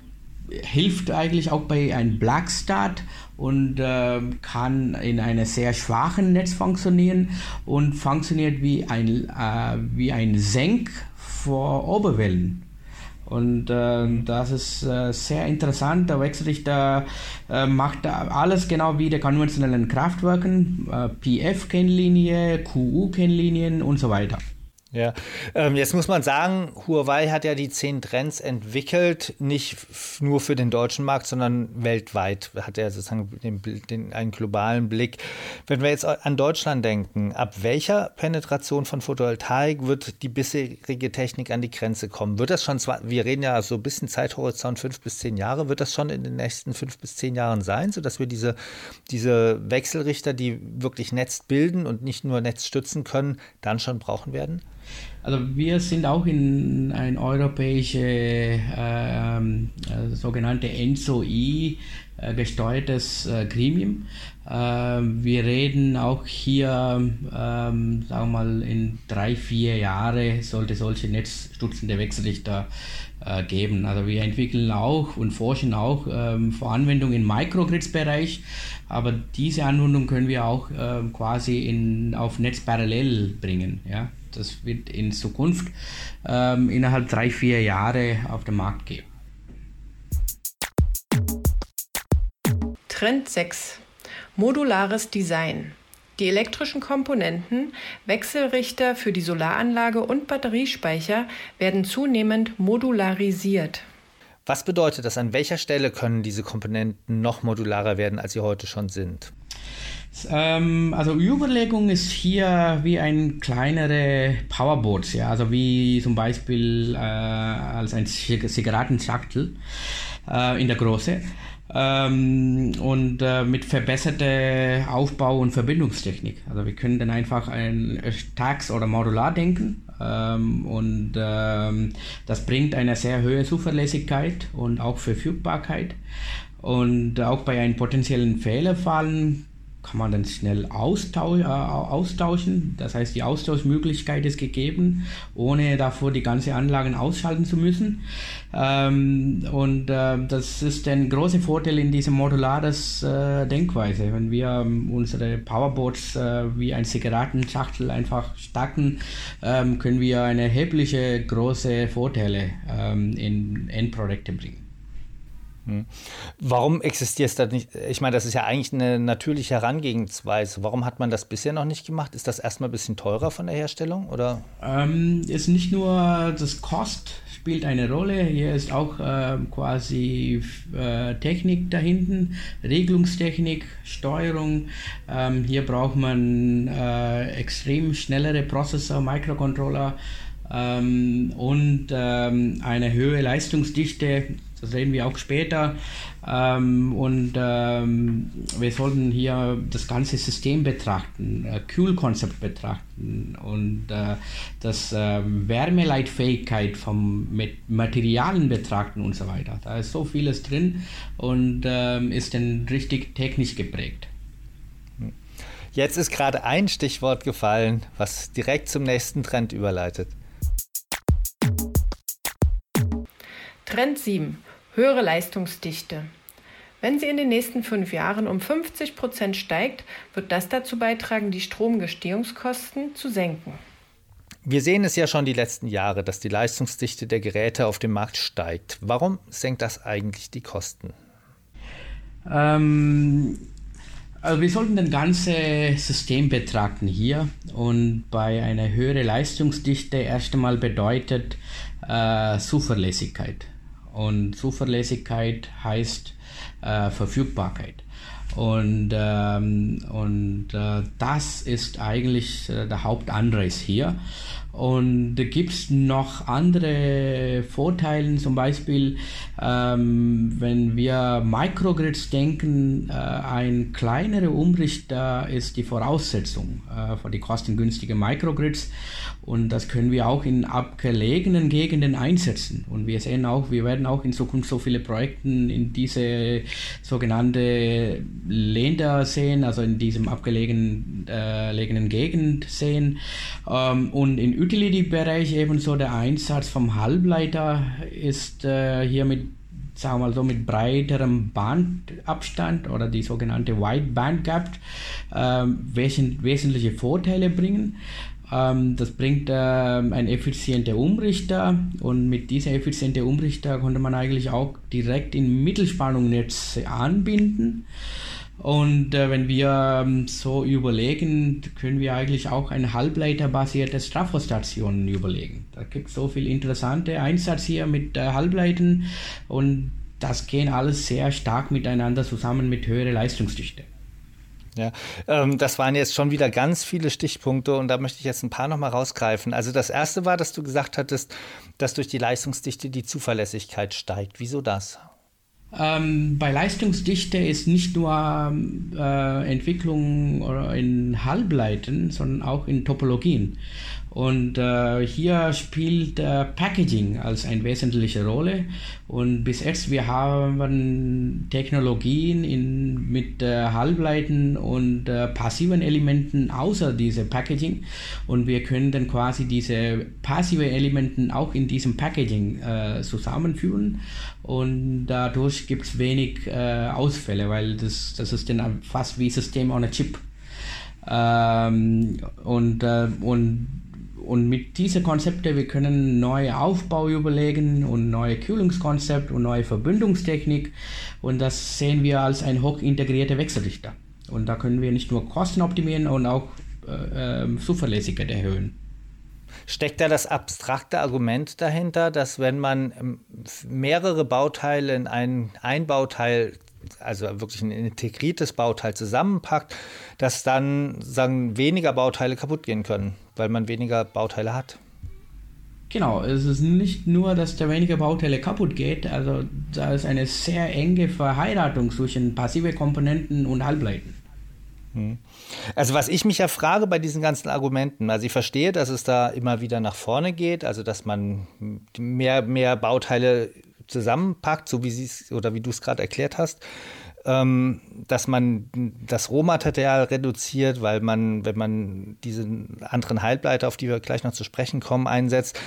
hilft eigentlich auch bei einem Blackstart und äh, kann in einem sehr schwachen Netz funktionieren und funktioniert wie ein, äh, wie ein Senk vor Oberwellen. Und äh, das ist äh, sehr interessant. Der Wechselrichter äh, macht alles genau wie die konventionellen Kraftwerken, äh, PF-Kennlinie, QU-Kennlinien und so weiter. Ja, ähm, jetzt muss man sagen, Huawei hat ja die zehn Trends entwickelt, nicht nur für den deutschen Markt, sondern weltweit hat er sozusagen den, den, einen globalen Blick. Wenn wir jetzt an Deutschland denken, ab welcher Penetration von Photovoltaik wird die bisherige Technik an die Grenze kommen? Wird das schon, wir reden ja so ein bisschen Zeithorizont fünf bis zehn Jahre, wird das schon in den nächsten fünf bis zehn Jahren sein, sodass wir diese, diese Wechselrichter, die wirklich Netz bilden und nicht nur Netz stützen können, dann schon brauchen werden? Also wir sind auch in ein europäische ähm, äh, sogenannte ENSO-I äh, gesteuertes äh, Gremium. Äh, wir reden auch hier, ähm, sagen wir mal, in drei, vier Jahre sollte solche netzstützende Wechselrichter äh, geben. Also wir entwickeln auch und forschen auch ähm, für Anwendungen im Microgrids-Bereich, aber diese Anwendung können wir auch ähm, quasi in, auf Netz parallel bringen. Ja? Das wird in Zukunft ähm, innerhalb drei, vier Jahre auf den Markt gehen. Trend 6. Modulares Design. Die elektrischen Komponenten, Wechselrichter für die Solaranlage und Batteriespeicher werden zunehmend modularisiert. Was bedeutet das? An welcher Stelle können diese Komponenten noch modularer werden, als sie heute schon sind? Ähm, also Überlegung ist hier wie ein kleinere Powerboard, ja, also wie zum Beispiel äh, als ein Zigarettenschachtel äh, in der Größe ähm, und äh, mit verbesserter Aufbau- und Verbindungstechnik. Also wir können dann einfach ein Tax oder Modular denken ähm, und ähm, das bringt eine sehr hohe Zuverlässigkeit und auch Verfügbarkeit. Und auch bei einem potenziellen Fehlerfallen kann man dann schnell austau äh, austauschen. Das heißt, die Austauschmöglichkeit ist gegeben, ohne davor die ganze Anlagen ausschalten zu müssen. Ähm, und äh, das ist ein großer Vorteil in dieser modulares äh, Denkweise. Wenn wir ähm, unsere Powerboards äh, wie ein Zigarettenschachtel einfach stacken, ähm, können wir eine erhebliche große Vorteile ähm, in Endprodukte bringen. Hm. Warum existiert es da nicht? Ich meine, das ist ja eigentlich eine natürliche Herangehensweise. Warum hat man das bisher noch nicht gemacht? Ist das erstmal ein bisschen teurer von der Herstellung? Oder? Ähm, ist nicht nur das Kost spielt eine Rolle. Hier ist auch äh, quasi äh, Technik dahinten, Regelungstechnik, Steuerung. Ähm, hier braucht man äh, extrem schnellere Prozessor, Microcontroller ähm, und ähm, eine höhere Leistungsdichte Das sehen wir auch später. Ähm, und ähm, wir sollten hier das ganze System betrachten, äh, Kühlkonzept betrachten und äh, das äh, Wärmeleitfähigkeit von Materialien betrachten und so weiter. Da ist so vieles drin und ähm, ist dann richtig technisch geprägt. Jetzt ist gerade ein Stichwort gefallen, was direkt zum nächsten Trend überleitet. Trend 7. Höhere Leistungsdichte. Wenn sie in den nächsten fünf Jahren um 50 Prozent steigt, wird das dazu beitragen, die Stromgestehungskosten zu senken. Wir sehen es ja schon die letzten Jahre, dass die Leistungsdichte der Geräte auf dem Markt steigt. Warum senkt das eigentlich die Kosten? Ähm, also wir sollten das ganze System betrachten hier und bei einer höheren Leistungsdichte erst einmal bedeutet äh, Zuverlässigkeit. Und Zuverlässigkeit heißt äh, Verfügbarkeit. Und, ähm, und äh, das ist eigentlich äh, der Hauptanreiz hier. Und da gibt es noch andere Vorteile, zum Beispiel, ähm, wenn wir Microgrids denken, äh, ein kleinerer Umrichter ist die Voraussetzung äh, für die kostengünstigen Microgrids. Und das können wir auch in abgelegenen Gegenden einsetzen. Und wir sehen auch, wir werden auch in Zukunft so viele Projekte in diese sogenannte Länder sehen, also in diesem abgelegenen äh, Gegend sehen. Ähm, und in Utility-Bereich ebenso der Einsatz vom Halbleiter ist äh, hier mit sagen wir mal so mit breiterem Bandabstand oder die sogenannte Wide Band Gap äh, wesentliche Vorteile bringen. Ähm, das bringt äh, ein effizienter Umrichter und mit dieser effizienten Umrichter konnte man eigentlich auch direkt in Mittelspannungnetz anbinden. Und äh, wenn wir ähm, so überlegen, können wir eigentlich auch eine halbleiterbasierte Strafostation überlegen. Da gibt es so viel interessante Einsatz hier mit äh, Halbleitern und das gehen alles sehr stark miteinander zusammen mit höherer Leistungsdichte. Ja, ähm, das waren jetzt schon wieder ganz viele Stichpunkte und da möchte ich jetzt ein paar nochmal rausgreifen. Also das erste war, dass du gesagt hattest, dass durch die Leistungsdichte die Zuverlässigkeit steigt. Wieso das? Ähm, bei Leistungsdichte ist nicht nur äh, Entwicklung in Halbleiten, sondern auch in Topologien. Und äh, hier spielt äh, Packaging als eine wesentliche Rolle. Und bis jetzt wir haben Technologien in, mit äh, Halbleiten und äh, passiven Elementen außer diese Packaging. Und wir können dann quasi diese passive Elementen auch in diesem Packaging äh, zusammenführen. Und dadurch gibt es wenig äh, Ausfälle, weil das, das ist dann fast wie System on a Chip. Ähm, und, und und mit diesen Konzepten, wir können neue Aufbau überlegen und neue Kühlungskonzept und neue Verbindungstechnik. Und das sehen wir als ein hoch integrierter Wechselrichter. Und da können wir nicht nur Kosten optimieren und auch äh, äh, Zuverlässigkeit erhöhen. Steckt da das abstrakte Argument dahinter, dass wenn man ähm, mehrere Bauteile in ein, ein Bauteil also wirklich ein integriertes Bauteil zusammenpackt, dass dann sagen, weniger Bauteile kaputt gehen können, weil man weniger Bauteile hat. Genau, es ist nicht nur, dass da weniger Bauteile kaputt geht, also da ist eine sehr enge Verheiratung zwischen passive Komponenten und Halbleiten. Hm. Also was ich mich ja frage bei diesen ganzen Argumenten, also ich verstehe, dass es da immer wieder nach vorne geht, also dass man mehr, mehr Bauteile zusammenpackt, so wie sie es oder wie du es gerade erklärt hast, ähm, dass man das Rohmaterial reduziert, weil man, wenn man diese anderen Halbleiter, auf die wir gleich noch zu sprechen kommen, einsetzt,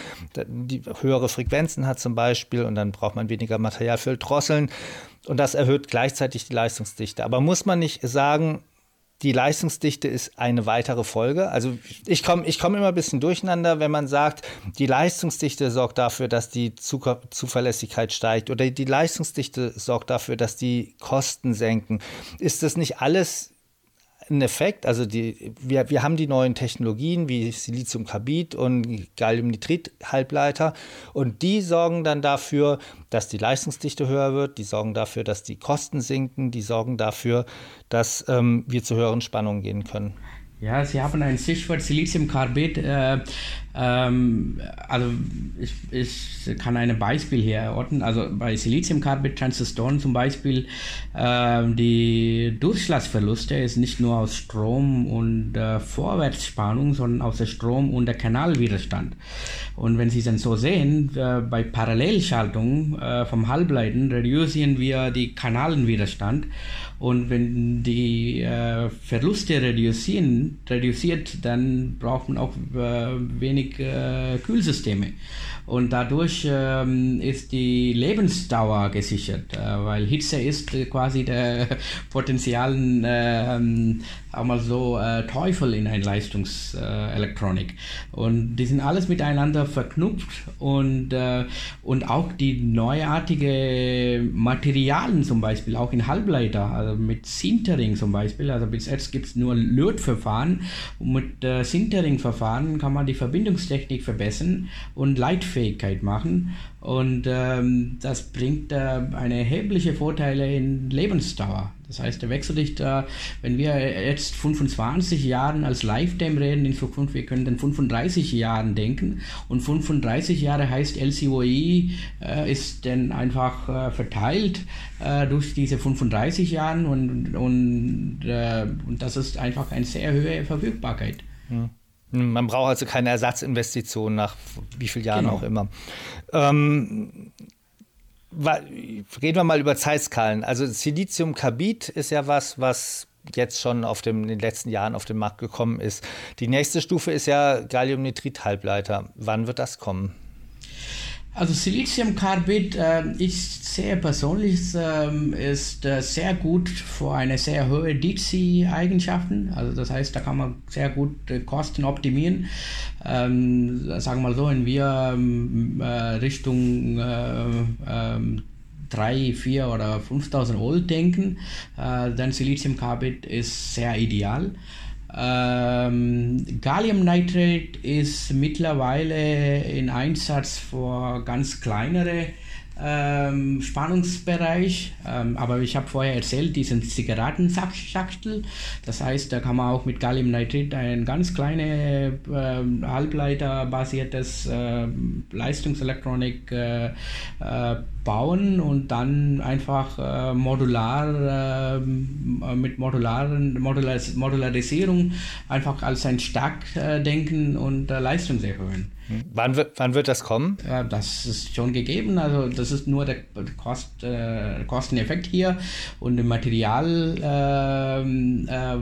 die höhere Frequenzen hat zum Beispiel und dann braucht man weniger Material für Drosseln und das erhöht gleichzeitig die Leistungsdichte. Aber muss man nicht sagen, die Leistungsdichte ist eine weitere Folge. Also ich komme ich komm immer ein bisschen durcheinander, wenn man sagt, die Leistungsdichte sorgt dafür, dass die Zuverlässigkeit steigt oder die Leistungsdichte sorgt dafür, dass die Kosten senken. Ist das nicht alles ein Effekt. Also die, wir, wir haben die neuen Technologien wie Siliziumkarbid und Galliumnitrid-Halbleiter und die sorgen dann dafür, dass die Leistungsdichte höher wird, die sorgen dafür, dass die Kosten sinken, die sorgen dafür, dass ähm, wir zu höheren Spannungen gehen können. Ja, Sie haben ein Stichwort Siliziumcarbid. Äh, ähm, also ich, ich kann ein Beispiel hier erörtern. Also bei Siliziumcarbid-Transistoren zum Beispiel, äh, die Durchschlagsverluste ist nicht nur aus Strom und äh, Vorwärtsspannung, sondern aus der Strom- und der Kanalwiderstand. Und wenn Sie es dann so sehen, äh, bei Parallelschaltung äh, vom Halbleiten reduzieren wir die Kanalenwiderstand und wenn die äh, Verluste reduzieren, reduziert, dann braucht man auch äh, wenig äh, Kühlsysteme. Und dadurch ähm, ist die Lebensdauer gesichert, äh, weil Hitze ist quasi der potenzialen, äh, auch mal so, äh, Teufel in einer Leistungselektronik. und die sind alles miteinander verknüpft und, äh, und auch die neuartige Materialien zum Beispiel, auch in Halbleiter, also mit Sintering zum Beispiel, also bis jetzt gibt es nur Lötverfahren und mit äh, Sintering-Verfahren kann man die Verbindungstechnik verbessern und Leitfähigkeit machen. Und ähm, das bringt äh, eine erhebliche Vorteile in Lebensdauer. Das heißt, der Wechselrichter, wenn wir jetzt 25 Jahren als Lifetime reden, in Zukunft, wir können dann 35 Jahren denken. Und 35 Jahre heißt LCOE äh, ist dann einfach äh, verteilt äh, durch diese 35 Jahre und, und, äh, und das ist einfach eine sehr hohe Verfügbarkeit. Ja. Man braucht also keine Ersatzinvestitionen nach wie vielen Jahren genau. auch immer. Ähm, reden wir mal über Zeitskalen. Also Siliziumkarbid ist ja was, was jetzt schon auf dem, in den letzten Jahren auf den Markt gekommen ist. Die nächste Stufe ist ja Galliumnitrid-Halbleiter. Wann wird das kommen? Also Siliziumcarbid, äh, ich sehe persönlich, äh, ist äh, sehr gut für eine sehr hohe DC-Eigenschaften. Also das heißt, da kann man sehr gut äh, Kosten optimieren. Ähm, sagen wir mal so, wenn wir ähm, äh, Richtung äh, ähm, 3, 4 oder 5000 Volt denken, dann Siliziumcarbid ist sehr ideal. Ähm, Galliumnitrate ist mittlerweile in Einsatz für ganz kleinere ähm, Spannungsbereich. Ähm, aber ich habe vorher erzählt, diesen Zigarettenschachtel. Das heißt, da kann man auch mit Galliumnitrid ein ganz kleines äh, Halbleiterbasiertes äh, Leistungselektronik äh, äh, bauen und dann einfach äh, modular äh, mit modularen Modularis Modularisierung einfach als ein Starkdenken und Leistung erhöhen. Wann wird, wann wird das kommen? Ja, das ist schon gegeben. Also das ist nur der Kost, äh, Kosteneffekt hier und der Materialprozess. Ähm, äh,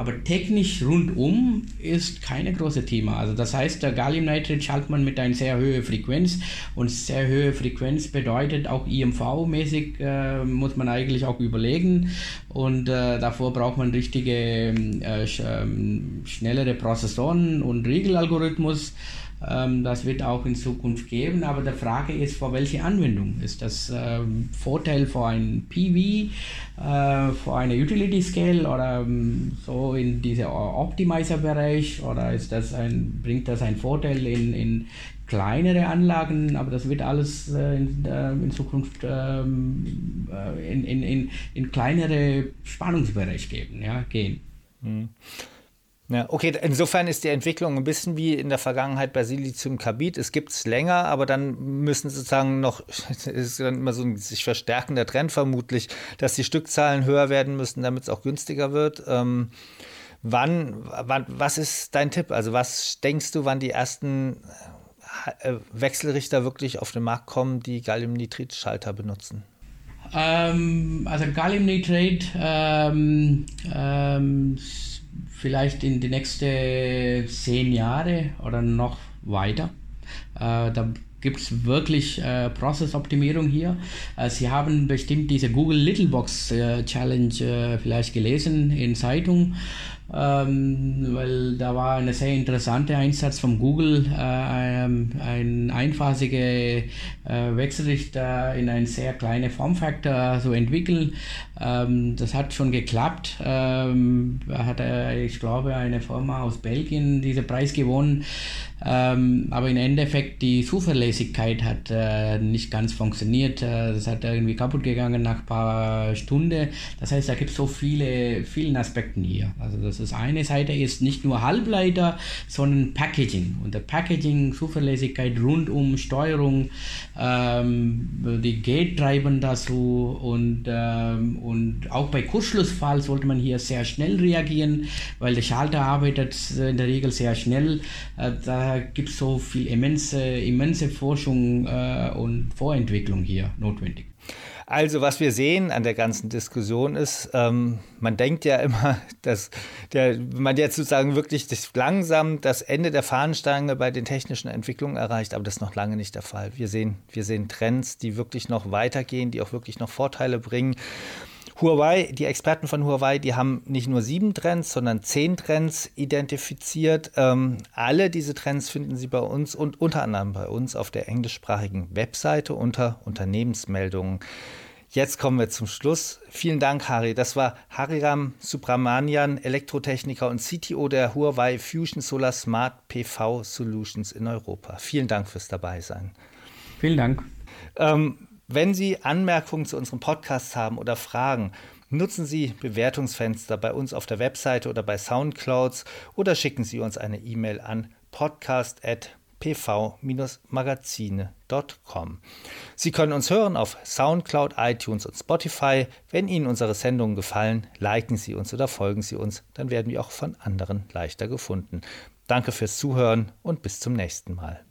aber technisch rundum ist keine große Thema. Also das heißt, der Galliumnitride schaltet man mit einer sehr hohen Frequenz und sehr hohe Frequenz bedeutet auch IMV-mäßig äh, muss man eigentlich auch überlegen und äh, davor braucht man richtige äh, sch ähm, schnellere Prozessoren und Regelalgorithmus. Ähm, das wird auch in Zukunft geben, aber die Frage ist, für welche Anwendung? Ist das ähm, Vorteil für ein PV, äh, für eine Utility Scale oder ähm, so in dieser Optimizer-Bereich oder ist das ein, bringt das einen Vorteil in, in kleinere Anlagen, aber das wird alles äh, in, äh, in, Zukunft ähm, äh, in, in, in, in kleinere Spannungsbereich geben, ja, gehen. Mhm. Ja, okay, insofern ist die Entwicklung ein bisschen wie in der Vergangenheit bei Siliziumkarbid. Es gibt es länger, aber dann müssen sozusagen noch, ist dann immer so ein sich verstärkender Trend vermutlich, dass die Stückzahlen höher werden müssen, damit es auch günstiger wird. Ähm, wann, wann, was ist dein Tipp? Also was denkst du, wann die ersten äh, Wechselrichter wirklich auf den Markt kommen, die Galliumnitrid-Schalter benutzen? Ähm, also Galliumnitrid ähm, ähm, vielleicht in die nächsten zehn Jahre oder noch weiter. Äh, da gibt es wirklich äh, Prozessoptimierung hier. Äh, Sie haben bestimmt diese Google Littlebox äh, Challenge äh, vielleicht gelesen in Zeitung ähm, weil da war eine sehr interessante Einsatz von Google, äh, ein einfachiger äh, Wechselrichter in ein sehr kleine Formfaktor zu entwickeln. Ähm, das hat schon geklappt. Ähm, hat, äh, ich glaube, eine Firma aus Belgien diesen Preis gewonnen. Ähm, aber im Endeffekt die Zuverlässigkeit hat äh, nicht ganz funktioniert. Äh, das hat irgendwie kaputt gegangen nach ein paar Stunden. Das heißt, da gibt es so viele, vielen Aspekten hier. Also das das eine Seite ist nicht nur Halbleiter, sondern Packaging. Und der Packaging, Zuverlässigkeit rund um Steuerung, ähm, die Gate-Treiben dazu und, ähm, und auch bei Kurzschlussfall sollte man hier sehr schnell reagieren, weil der Schalter arbeitet in der Regel sehr schnell. Äh, da gibt es so viel immense, immense Forschung äh, und Vorentwicklung hier notwendig. Also, was wir sehen an der ganzen Diskussion ist, ähm, man denkt ja immer, dass der, man jetzt sozusagen wirklich das langsam das Ende der Fahnenstange bei den technischen Entwicklungen erreicht, aber das ist noch lange nicht der Fall. Wir sehen, wir sehen Trends, die wirklich noch weitergehen, die auch wirklich noch Vorteile bringen. Huawei, die Experten von Huawei, die haben nicht nur sieben Trends, sondern zehn Trends identifiziert. Ähm, alle diese Trends finden Sie bei uns und unter anderem bei uns auf der englischsprachigen Webseite unter Unternehmensmeldungen. Jetzt kommen wir zum Schluss. Vielen Dank, Hari. Das war Hariram Subramanian, Elektrotechniker und CTO der Huawei Fusion Solar Smart PV Solutions in Europa. Vielen Dank fürs Dabeisein. Vielen Dank. Ähm, wenn Sie Anmerkungen zu unserem Podcast haben oder Fragen, nutzen Sie Bewertungsfenster bei uns auf der Webseite oder bei Soundclouds oder schicken Sie uns eine E-Mail an podcast.pv-magazine.com. Sie können uns hören auf Soundcloud, iTunes und Spotify. Wenn Ihnen unsere Sendungen gefallen, liken Sie uns oder folgen Sie uns, dann werden wir auch von anderen leichter gefunden. Danke fürs Zuhören und bis zum nächsten Mal.